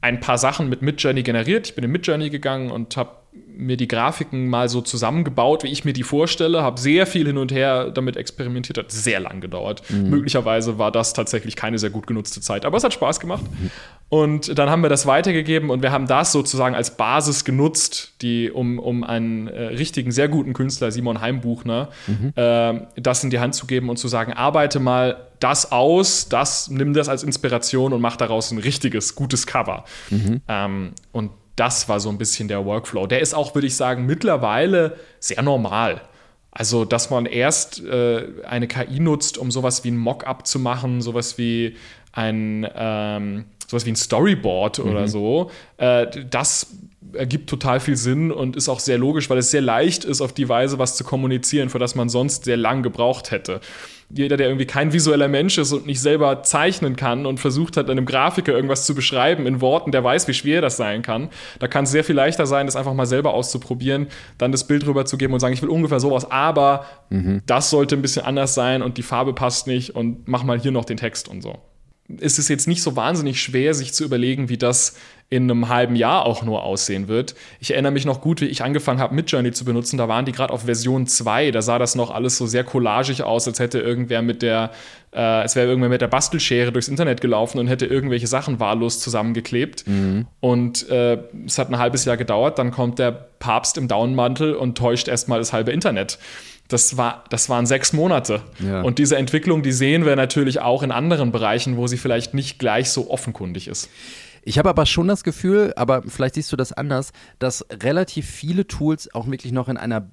ein paar Sachen mit Midjourney generiert. Ich bin in Midjourney gegangen und habe mir die Grafiken mal so zusammengebaut, wie ich mir die vorstelle, habe sehr viel hin und her damit experimentiert, hat sehr lang gedauert. Mhm. Möglicherweise war das tatsächlich keine sehr gut genutzte Zeit, aber es hat Spaß gemacht. Mhm. Und dann haben wir das weitergegeben und wir haben das sozusagen als Basis genutzt, die, um, um einen äh, richtigen, sehr guten Künstler, Simon Heimbuchner, mhm. äh, das in die Hand zu geben und zu sagen, arbeite mal das aus, das, nimm das als Inspiration und mach daraus ein richtiges, gutes Cover. Mhm. Ähm, und das war so ein bisschen der Workflow. Der ist auch, würde ich sagen, mittlerweile sehr normal. Also, dass man erst äh, eine KI nutzt, um sowas wie ein Mockup zu machen, sowas wie ein, ähm, sowas wie ein Storyboard mhm. oder so, äh, das ergibt total viel Sinn und ist auch sehr logisch, weil es sehr leicht ist, auf die Weise was zu kommunizieren, für das man sonst sehr lang gebraucht hätte jeder, der irgendwie kein visueller Mensch ist und nicht selber zeichnen kann und versucht hat, einem Grafiker irgendwas zu beschreiben in Worten, der weiß, wie schwer das sein kann. Da kann es sehr viel leichter sein, das einfach mal selber auszuprobieren, dann das Bild rüberzugeben und sagen, ich will ungefähr sowas, aber mhm. das sollte ein bisschen anders sein und die Farbe passt nicht und mach mal hier noch den Text und so. Es ist jetzt nicht so wahnsinnig schwer, sich zu überlegen, wie das in einem halben Jahr auch nur aussehen wird. Ich erinnere mich noch gut, wie ich angefangen habe, Midjourney zu benutzen. Da waren die gerade auf Version 2. Da sah das noch alles so sehr collagig aus, als hätte irgendwer mit der, äh, als wäre irgendwer mit der Bastelschere durchs Internet gelaufen und hätte irgendwelche Sachen wahllos zusammengeklebt. Mhm. Und äh, es hat ein halbes Jahr gedauert. Dann kommt der Papst im Daunenmantel und täuscht erstmal das halbe Internet. Das, war, das waren sechs Monate. Ja. Und diese Entwicklung, die sehen wir natürlich auch in anderen Bereichen, wo sie vielleicht nicht gleich so offenkundig ist. Ich habe aber schon das Gefühl, aber vielleicht siehst du das anders, dass relativ viele Tools auch wirklich noch in einer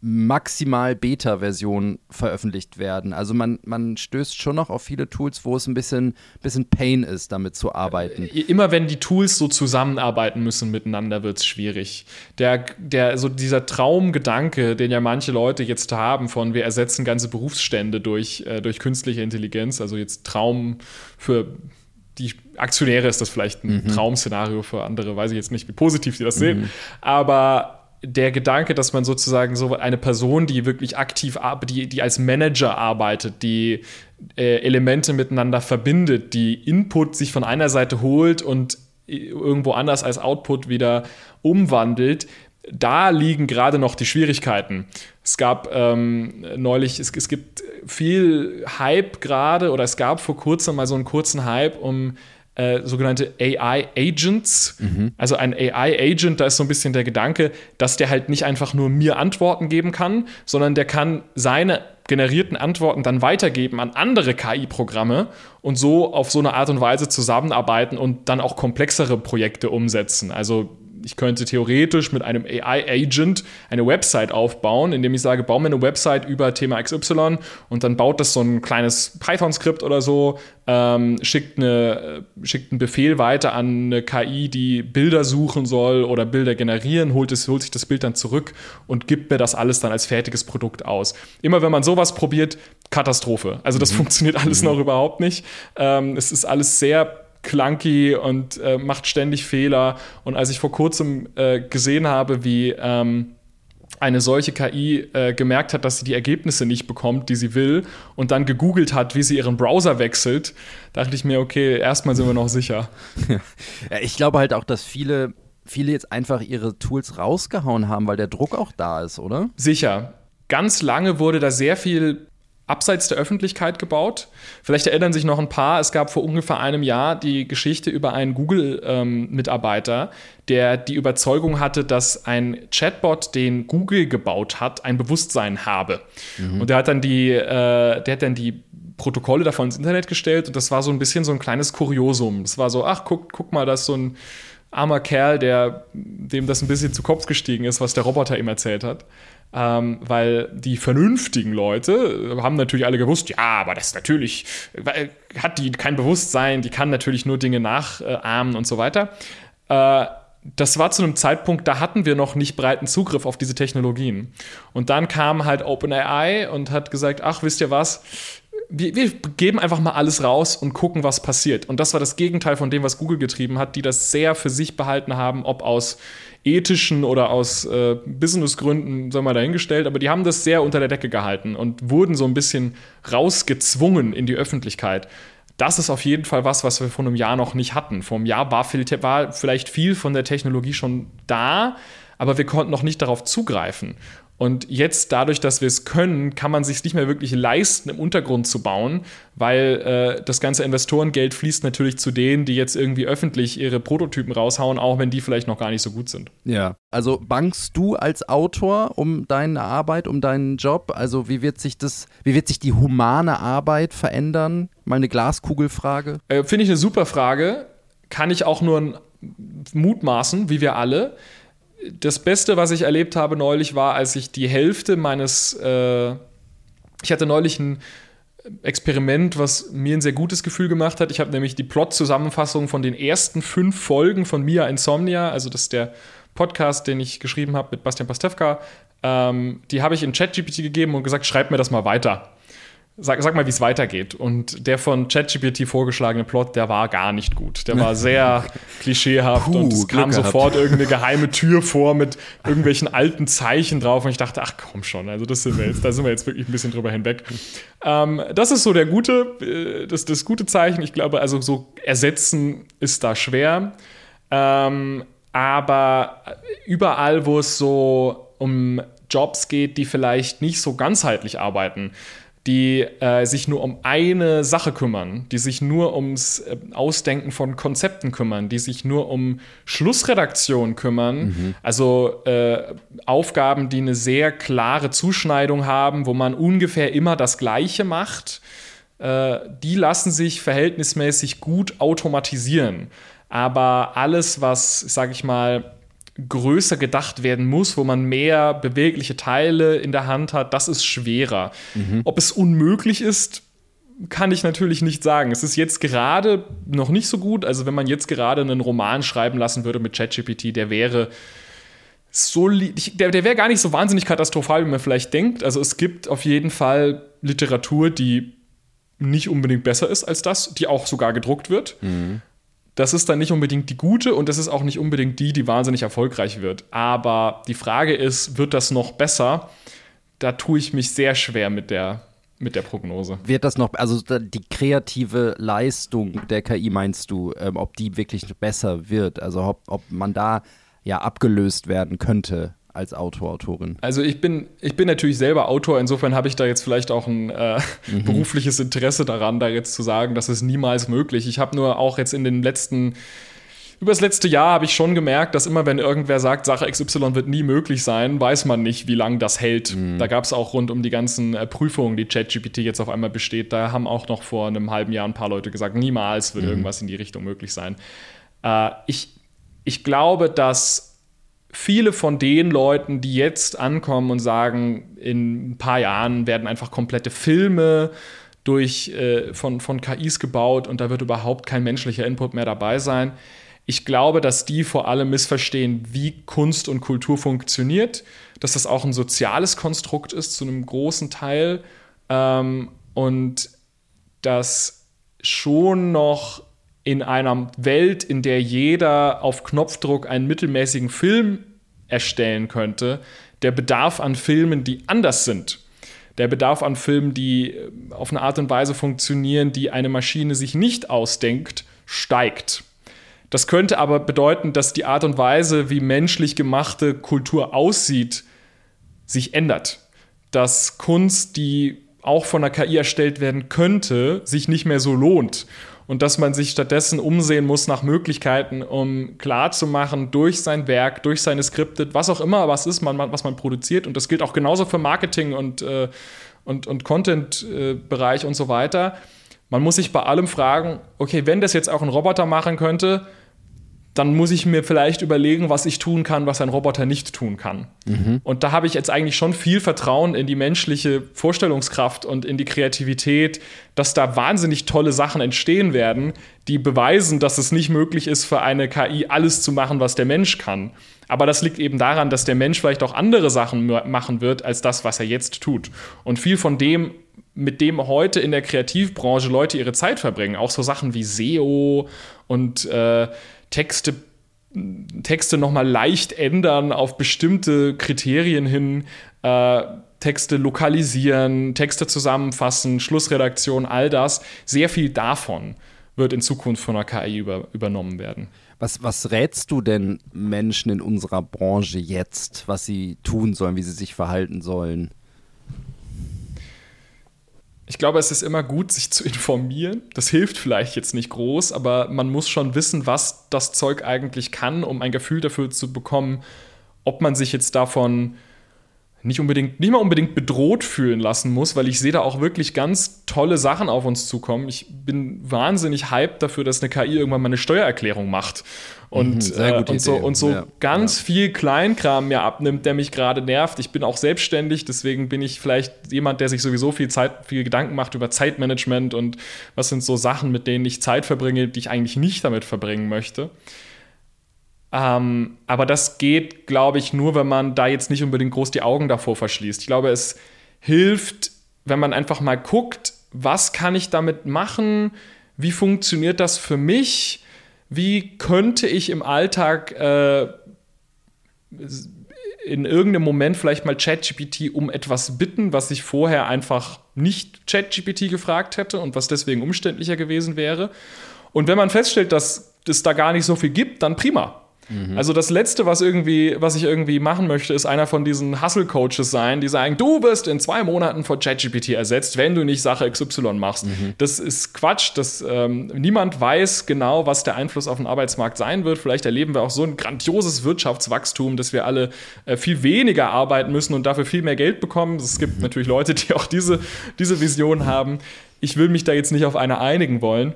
maximal Beta-Version veröffentlicht werden. Also man, man stößt schon noch auf viele Tools, wo es ein bisschen, bisschen Pain ist, damit zu arbeiten. Äh, immer wenn die Tools so zusammenarbeiten müssen miteinander, wird es schwierig. Der, der, so dieser Traumgedanke, den ja manche Leute jetzt haben, von wir ersetzen ganze Berufsstände durch, äh, durch künstliche Intelligenz, also jetzt Traum für die Aktionäre ist das vielleicht ein mhm. Traum-Szenario für andere, weiß ich jetzt nicht, wie positiv sie das mhm. sehen. Aber der Gedanke, dass man sozusagen so eine Person, die wirklich aktiv arbeitet, die, die als Manager arbeitet, die äh, Elemente miteinander verbindet, die Input sich von einer Seite holt und irgendwo anders als Output wieder umwandelt, da liegen gerade noch die Schwierigkeiten. Es gab ähm, neulich, es, es gibt viel Hype gerade oder es gab vor kurzem mal so einen kurzen Hype um äh, sogenannte AI-Agents. Mhm. Also ein AI-Agent, da ist so ein bisschen der Gedanke, dass der halt nicht einfach nur mir Antworten geben kann, sondern der kann seine generierten Antworten dann weitergeben an andere KI-Programme und so auf so eine Art und Weise zusammenarbeiten und dann auch komplexere Projekte umsetzen. Also ich könnte theoretisch mit einem AI-Agent eine Website aufbauen, indem ich sage, baue mir eine Website über Thema XY und dann baut das so ein kleines Python-Skript oder so, ähm, schickt, eine, schickt einen Befehl weiter an eine KI, die Bilder suchen soll oder Bilder generieren, holt, es, holt sich das Bild dann zurück und gibt mir das alles dann als fertiges Produkt aus. Immer wenn man sowas probiert, Katastrophe. Also das mhm. funktioniert alles mhm. noch überhaupt nicht. Ähm, es ist alles sehr clunky und äh, macht ständig Fehler. Und als ich vor kurzem äh, gesehen habe, wie ähm, eine solche KI äh, gemerkt hat, dass sie die Ergebnisse nicht bekommt, die sie will, und dann gegoogelt hat, wie sie ihren Browser wechselt, dachte ich mir, okay, erstmal sind wir noch sicher. Ja, ich glaube halt auch, dass viele, viele jetzt einfach ihre Tools rausgehauen haben, weil der Druck auch da ist, oder? Sicher. Ganz lange wurde da sehr viel abseits der Öffentlichkeit gebaut. Vielleicht erinnern sich noch ein paar, es gab vor ungefähr einem Jahr die Geschichte über einen Google-Mitarbeiter, ähm, der die Überzeugung hatte, dass ein Chatbot, den Google gebaut hat, ein Bewusstsein habe. Mhm. Und der hat dann die, äh, der hat dann die Protokolle davon ins Internet gestellt und das war so ein bisschen so ein kleines Kuriosum. Es war so, ach, guck, guck mal, das ist so ein armer Kerl, der, dem das ein bisschen zu Kopf gestiegen ist, was der Roboter ihm erzählt hat. Ähm, weil die vernünftigen Leute haben natürlich alle gewusst, ja, aber das ist natürlich, hat die kein Bewusstsein, die kann natürlich nur Dinge nachahmen und so weiter. Äh, das war zu einem Zeitpunkt, da hatten wir noch nicht breiten Zugriff auf diese Technologien. Und dann kam halt OpenAI und hat gesagt, ach, wisst ihr was, wir, wir, geben einfach mal alles raus und gucken, was passiert. Und das war das Gegenteil von dem, was Google getrieben hat, die das sehr für sich behalten haben, ob aus ethischen oder aus äh, Businessgründen, sagen wir dahingestellt, aber die haben das sehr unter der Decke gehalten und wurden so ein bisschen rausgezwungen in die Öffentlichkeit. Das ist auf jeden Fall was, was wir vor einem Jahr noch nicht hatten. Vor einem Jahr war, viel, war vielleicht viel von der Technologie schon da, aber wir konnten noch nicht darauf zugreifen. Und jetzt, dadurch, dass wir es können, kann man sich nicht mehr wirklich leisten, im Untergrund zu bauen, weil äh, das ganze Investorengeld fließt natürlich zu denen, die jetzt irgendwie öffentlich ihre Prototypen raushauen, auch wenn die vielleicht noch gar nicht so gut sind. Ja, also bankst du als Autor um deine Arbeit, um deinen Job? Also wie wird sich das, wie wird sich die humane Arbeit verändern? Mal eine Glaskugelfrage. Äh, Finde ich eine super Frage. Kann ich auch nur mutmaßen, wie wir alle das Beste, was ich erlebt habe neulich, war, als ich die Hälfte meines. Äh, ich hatte neulich ein Experiment, was mir ein sehr gutes Gefühl gemacht hat. Ich habe nämlich die Plot-Zusammenfassung von den ersten fünf Folgen von Mia Insomnia, also das ist der Podcast, den ich geschrieben habe mit Bastian Pastewka, ähm, die habe ich in ChatGPT gegeben und gesagt, schreib mir das mal weiter sag, sag mal, wie es weitergeht. Und der von ChatGPT vorgeschlagene Plot, der war gar nicht gut. Der war sehr klischeehaft Puh, und es kam sofort irgendeine geheime Tür vor mit irgendwelchen alten Zeichen drauf. Und ich dachte, ach komm schon, also das sind wir jetzt, da sind wir jetzt wirklich ein bisschen drüber hinweg. Ähm, das ist so der gute, äh, das, das gute Zeichen. Ich glaube, also so ersetzen ist da schwer. Ähm, aber überall, wo es so um Jobs geht, die vielleicht nicht so ganzheitlich arbeiten, die äh, sich nur um eine Sache kümmern, die sich nur ums äh, Ausdenken von Konzepten kümmern, die sich nur um Schlussredaktion kümmern, mhm. also äh, Aufgaben, die eine sehr klare Zuschneidung haben, wo man ungefähr immer das Gleiche macht, äh, die lassen sich verhältnismäßig gut automatisieren. Aber alles, was, sage ich mal, größer gedacht werden muss, wo man mehr bewegliche Teile in der Hand hat, das ist schwerer. Mhm. Ob es unmöglich ist, kann ich natürlich nicht sagen. Es ist jetzt gerade noch nicht so gut. Also wenn man jetzt gerade einen Roman schreiben lassen würde mit ChatGPT, der wäre so der, der wäre gar nicht so wahnsinnig katastrophal, wie man vielleicht denkt. Also es gibt auf jeden Fall Literatur, die nicht unbedingt besser ist als das, die auch sogar gedruckt wird. Mhm das ist dann nicht unbedingt die gute und das ist auch nicht unbedingt die, die wahnsinnig erfolgreich wird. Aber die Frage ist, wird das noch besser? Da tue ich mich sehr schwer mit der, mit der Prognose. Wird das noch, also die kreative Leistung der KI meinst du, ähm, ob die wirklich besser wird? Also ob, ob man da ja abgelöst werden könnte als Autor, Autorin? Also ich bin, ich bin natürlich selber Autor, insofern habe ich da jetzt vielleicht auch ein äh, mhm. berufliches Interesse daran, da jetzt zu sagen, das ist niemals möglich. Ich habe nur auch jetzt in den letzten über das letzte Jahr habe ich schon gemerkt, dass immer, wenn irgendwer sagt, Sache XY wird nie möglich sein, weiß man nicht, wie lange das hält. Mhm. Da gab es auch rund um die ganzen äh, Prüfungen, die ChatGPT jetzt auf einmal besteht, da haben auch noch vor einem halben Jahr ein paar Leute gesagt, niemals wird mhm. irgendwas in die Richtung möglich sein. Äh, ich, ich glaube, dass viele von den Leuten, die jetzt ankommen und sagen, in ein paar Jahren werden einfach komplette Filme durch, äh, von, von KIs gebaut und da wird überhaupt kein menschlicher Input mehr dabei sein. Ich glaube, dass die vor allem missverstehen, wie Kunst und Kultur funktioniert, dass das auch ein soziales Konstrukt ist zu einem großen Teil ähm, und dass schon noch in einer Welt, in der jeder auf Knopfdruck einen mittelmäßigen Film erstellen könnte, der Bedarf an Filmen, die anders sind, der Bedarf an Filmen, die äh, auf eine Art und Weise funktionieren, die eine Maschine sich nicht ausdenkt, steigt. Das könnte aber bedeuten, dass die Art und Weise, wie menschlich gemachte Kultur aussieht, sich ändert. Dass Kunst, die auch von der KI erstellt werden könnte, sich nicht mehr so lohnt und dass man sich stattdessen umsehen muss nach Möglichkeiten, um klarzumachen, durch sein Werk, durch seine Skripte, was auch immer was ist, man, was man produziert. Und das gilt auch genauso für Marketing und, äh, und, und Content-Bereich und so weiter. Man muss sich bei allem fragen, okay, wenn das jetzt auch ein Roboter machen könnte, dann muss ich mir vielleicht überlegen, was ich tun kann, was ein Roboter nicht tun kann. Mhm. Und da habe ich jetzt eigentlich schon viel Vertrauen in die menschliche Vorstellungskraft und in die Kreativität, dass da wahnsinnig tolle Sachen entstehen werden, die beweisen, dass es nicht möglich ist, für eine KI alles zu machen, was der Mensch kann. Aber das liegt eben daran, dass der Mensch vielleicht auch andere Sachen machen wird, als das, was er jetzt tut. Und viel von dem, mit dem heute in der Kreativbranche Leute ihre Zeit verbringen, auch so Sachen wie SEO und äh, Texte Texte nochmal leicht ändern auf bestimmte Kriterien hin, äh, Texte lokalisieren, Texte zusammenfassen, Schlussredaktion, all das. Sehr viel davon wird in Zukunft von der KI über, übernommen werden. Was, was rätst du denn Menschen in unserer Branche jetzt, was sie tun sollen, wie sie sich verhalten sollen? Ich glaube, es ist immer gut, sich zu informieren. Das hilft vielleicht jetzt nicht groß, aber man muss schon wissen, was das Zeug eigentlich kann, um ein Gefühl dafür zu bekommen, ob man sich jetzt davon nicht unbedingt, nicht mal unbedingt bedroht fühlen lassen muss, weil ich sehe da auch wirklich ganz tolle Sachen auf uns zukommen. Ich bin wahnsinnig hyped dafür, dass eine KI irgendwann mal eine Steuererklärung macht und, mhm, äh, und so, und so ja, ganz ja. viel Kleinkram mir abnimmt, der mich gerade nervt. Ich bin auch selbstständig, deswegen bin ich vielleicht jemand, der sich sowieso viel Zeit, viel Gedanken macht über Zeitmanagement und was sind so Sachen, mit denen ich Zeit verbringe, die ich eigentlich nicht damit verbringen möchte. Ähm, aber das geht, glaube ich, nur, wenn man da jetzt nicht unbedingt groß die Augen davor verschließt. Ich glaube, es hilft, wenn man einfach mal guckt, was kann ich damit machen, wie funktioniert das für mich, wie könnte ich im Alltag äh, in irgendeinem Moment vielleicht mal ChatGPT um etwas bitten, was ich vorher einfach nicht ChatGPT gefragt hätte und was deswegen umständlicher gewesen wäre. Und wenn man feststellt, dass es da gar nicht so viel gibt, dann prima. Mhm. Also das Letzte, was irgendwie, was ich irgendwie machen möchte, ist einer von diesen Hustle-Coaches sein, die sagen, du wirst in zwei Monaten von ChatGPT ersetzt, wenn du nicht Sache XY machst. Mhm. Das ist Quatsch. Das, ähm, niemand weiß genau, was der Einfluss auf den Arbeitsmarkt sein wird. Vielleicht erleben wir auch so ein grandioses Wirtschaftswachstum, dass wir alle äh, viel weniger arbeiten müssen und dafür viel mehr Geld bekommen. Es gibt mhm. natürlich Leute, die auch diese, diese Vision haben. Ich will mich da jetzt nicht auf eine einigen wollen.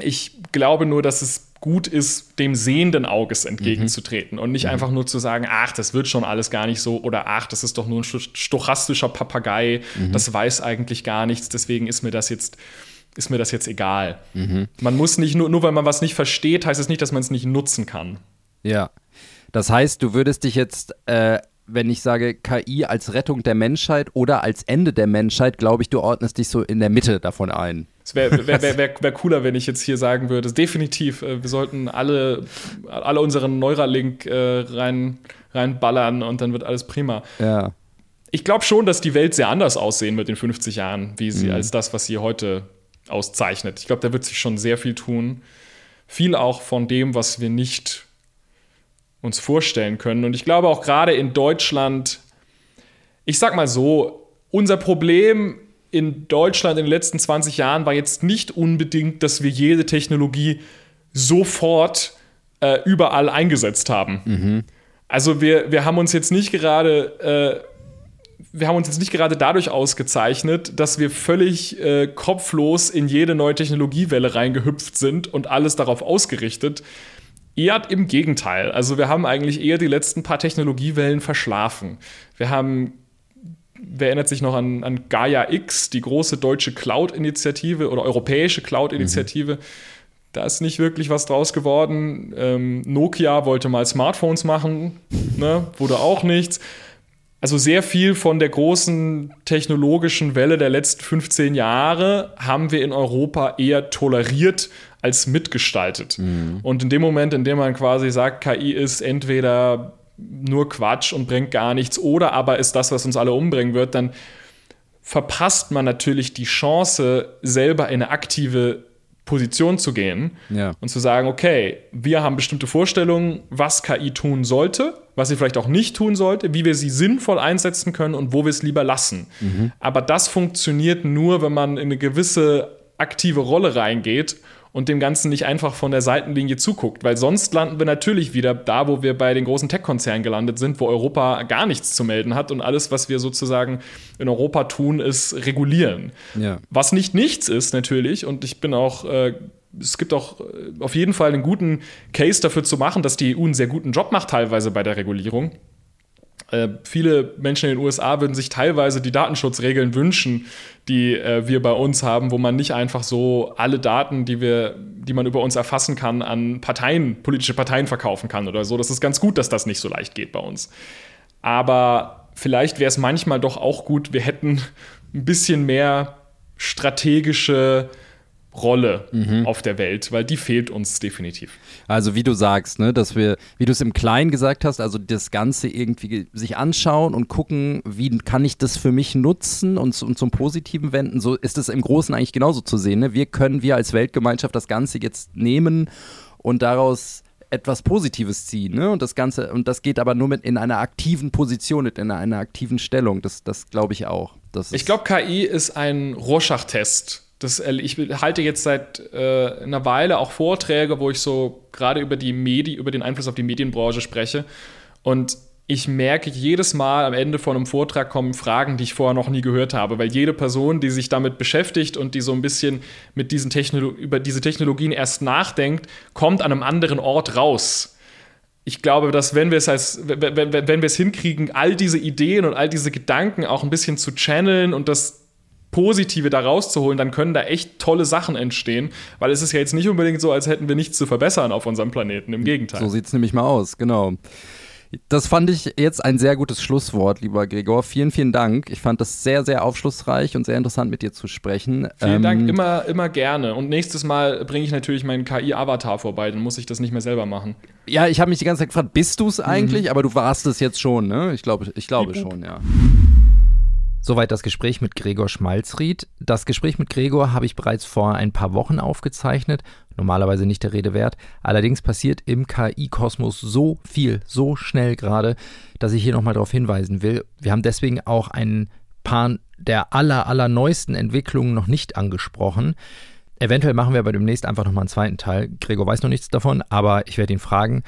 Ich glaube nur, dass es gut ist, dem sehenden Auges entgegenzutreten mhm. und nicht mhm. einfach nur zu sagen, ach, das wird schon alles gar nicht so oder ach, das ist doch nur ein stochastischer Papagei, mhm. das weiß eigentlich gar nichts, deswegen ist mir das jetzt ist mir das jetzt egal. Mhm. Man muss nicht nur nur weil man was nicht versteht, heißt es nicht, dass man es nicht nutzen kann. Ja. Das heißt, du würdest dich jetzt äh wenn ich sage KI als Rettung der Menschheit oder als Ende der Menschheit, glaube ich, du ordnest dich so in der Mitte davon ein. Es wäre wär, wär, wär, wär, cooler, wenn ich jetzt hier sagen würde, definitiv, äh, wir sollten alle, alle unseren Neuralink äh, rein, reinballern und dann wird alles prima. Ja. Ich glaube schon, dass die Welt sehr anders aussehen wird in 50 Jahren, wie sie, mhm. als das, was sie heute auszeichnet. Ich glaube, da wird sich schon sehr viel tun. Viel auch von dem, was wir nicht uns vorstellen können. Und ich glaube auch gerade in Deutschland, ich sag mal so, unser Problem in Deutschland in den letzten 20 Jahren war jetzt nicht unbedingt, dass wir jede Technologie sofort äh, überall eingesetzt haben. Mhm. Also wir, wir haben uns jetzt nicht gerade äh, wir haben uns jetzt nicht gerade dadurch ausgezeichnet, dass wir völlig äh, kopflos in jede neue Technologiewelle reingehüpft sind und alles darauf ausgerichtet, Eher im Gegenteil. Also wir haben eigentlich eher die letzten paar Technologiewellen verschlafen. Wir haben, wer erinnert sich noch an, an Gaia X, die große deutsche Cloud-Initiative oder europäische Cloud-Initiative. Mhm. Da ist nicht wirklich was draus geworden. Ähm, Nokia wollte mal Smartphones machen, ne? wurde auch nichts. Also sehr viel von der großen technologischen Welle der letzten 15 Jahre haben wir in Europa eher toleriert als mitgestaltet. Mhm. Und in dem Moment, in dem man quasi sagt, KI ist entweder nur Quatsch und bringt gar nichts oder aber ist das, was uns alle umbringen wird, dann verpasst man natürlich die Chance, selber in eine aktive Position zu gehen ja. und zu sagen, okay, wir haben bestimmte Vorstellungen, was KI tun sollte, was sie vielleicht auch nicht tun sollte, wie wir sie sinnvoll einsetzen können und wo wir es lieber lassen. Mhm. Aber das funktioniert nur, wenn man in eine gewisse aktive Rolle reingeht und dem Ganzen nicht einfach von der Seitenlinie zuguckt, weil sonst landen wir natürlich wieder da, wo wir bei den großen Tech-Konzernen gelandet sind, wo Europa gar nichts zu melden hat und alles, was wir sozusagen in Europa tun, ist regulieren. Ja. Was nicht nichts ist natürlich und ich bin auch äh, es gibt auch äh, auf jeden Fall einen guten Case dafür zu machen, dass die EU einen sehr guten Job macht, teilweise bei der Regulierung. Äh, viele Menschen in den USA würden sich teilweise die Datenschutzregeln wünschen, die äh, wir bei uns haben, wo man nicht einfach so alle Daten, die wir, die man über uns erfassen kann, an Parteien, politische Parteien verkaufen kann oder so. Das ist ganz gut, dass das nicht so leicht geht bei uns. Aber vielleicht wäre es manchmal doch auch gut, wir hätten ein bisschen mehr strategische Rolle mhm. auf der Welt, weil die fehlt uns definitiv. Also wie du sagst, ne, dass wir, wie du es im Kleinen gesagt hast, also das Ganze irgendwie sich anschauen und gucken, wie kann ich das für mich nutzen und, und zum Positiven wenden. So ist es im Großen eigentlich genauso zu sehen. Ne? Wir können wir als Weltgemeinschaft das Ganze jetzt nehmen und daraus etwas Positives ziehen, ne? Und das Ganze, und das geht aber nur mit in einer aktiven Position, in einer aktiven Stellung. Das, das glaube ich auch. Das ich glaube, KI ist ein Rorschach-Test das, ich halte jetzt seit äh, einer Weile auch Vorträge, wo ich so gerade über die Medi über den Einfluss auf die Medienbranche spreche. Und ich merke jedes Mal am Ende von einem Vortrag kommen Fragen, die ich vorher noch nie gehört habe, weil jede Person, die sich damit beschäftigt und die so ein bisschen mit diesen über diese Technologien erst nachdenkt, kommt an einem anderen Ort raus. Ich glaube, dass wenn wir es als, wenn, wenn, wenn wir es hinkriegen, all diese Ideen und all diese Gedanken auch ein bisschen zu channeln und das Positive da rauszuholen, dann können da echt tolle Sachen entstehen, weil es ist ja jetzt nicht unbedingt so, als hätten wir nichts zu verbessern auf unserem Planeten. Im Gegenteil. So sieht es nämlich mal aus, genau. Das fand ich jetzt ein sehr gutes Schlusswort, lieber Gregor. Vielen, vielen Dank. Ich fand das sehr, sehr aufschlussreich und sehr interessant, mit dir zu sprechen. Vielen ähm, Dank, immer, immer gerne. Und nächstes Mal bringe ich natürlich meinen KI-Avatar vorbei, dann muss ich das nicht mehr selber machen. Ja, ich habe mich die ganze Zeit gefragt, bist du es eigentlich? Mhm. Aber du warst es jetzt schon, ne? Ich glaube, ich glaube schon, ja. Soweit das Gespräch mit Gregor Schmalzried. Das Gespräch mit Gregor habe ich bereits vor ein paar Wochen aufgezeichnet. Normalerweise nicht der Rede wert. Allerdings passiert im KI-Kosmos so viel, so schnell gerade, dass ich hier nochmal darauf hinweisen will. Wir haben deswegen auch ein paar der aller, aller neuesten Entwicklungen noch nicht angesprochen. Eventuell machen wir aber demnächst einfach nochmal einen zweiten Teil. Gregor weiß noch nichts davon, aber ich werde ihn fragen.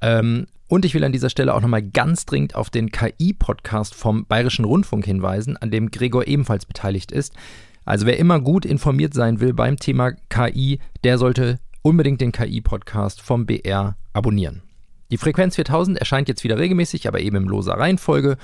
Ähm, und ich will an dieser Stelle auch nochmal ganz dringend auf den KI-Podcast vom Bayerischen Rundfunk hinweisen, an dem Gregor ebenfalls beteiligt ist. Also wer immer gut informiert sein will beim Thema KI, der sollte unbedingt den KI-Podcast vom BR abonnieren. Die Frequenz 4000 erscheint jetzt wieder regelmäßig, aber eben im loser Reihenfolge.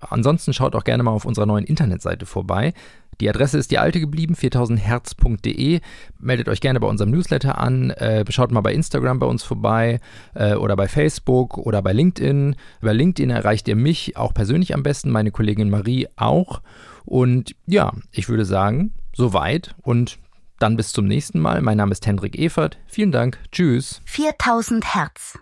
Ansonsten schaut auch gerne mal auf unserer neuen Internetseite vorbei. Die Adresse ist die alte geblieben, 4000herz.de. Meldet euch gerne bei unserem Newsletter an. Äh, schaut mal bei Instagram bei uns vorbei äh, oder bei Facebook oder bei LinkedIn. Über LinkedIn erreicht ihr mich auch persönlich am besten, meine Kollegin Marie auch. Und ja, ich würde sagen, soweit und dann bis zum nächsten Mal. Mein Name ist Hendrik Evert. Vielen Dank. Tschüss. 4000 Hertz.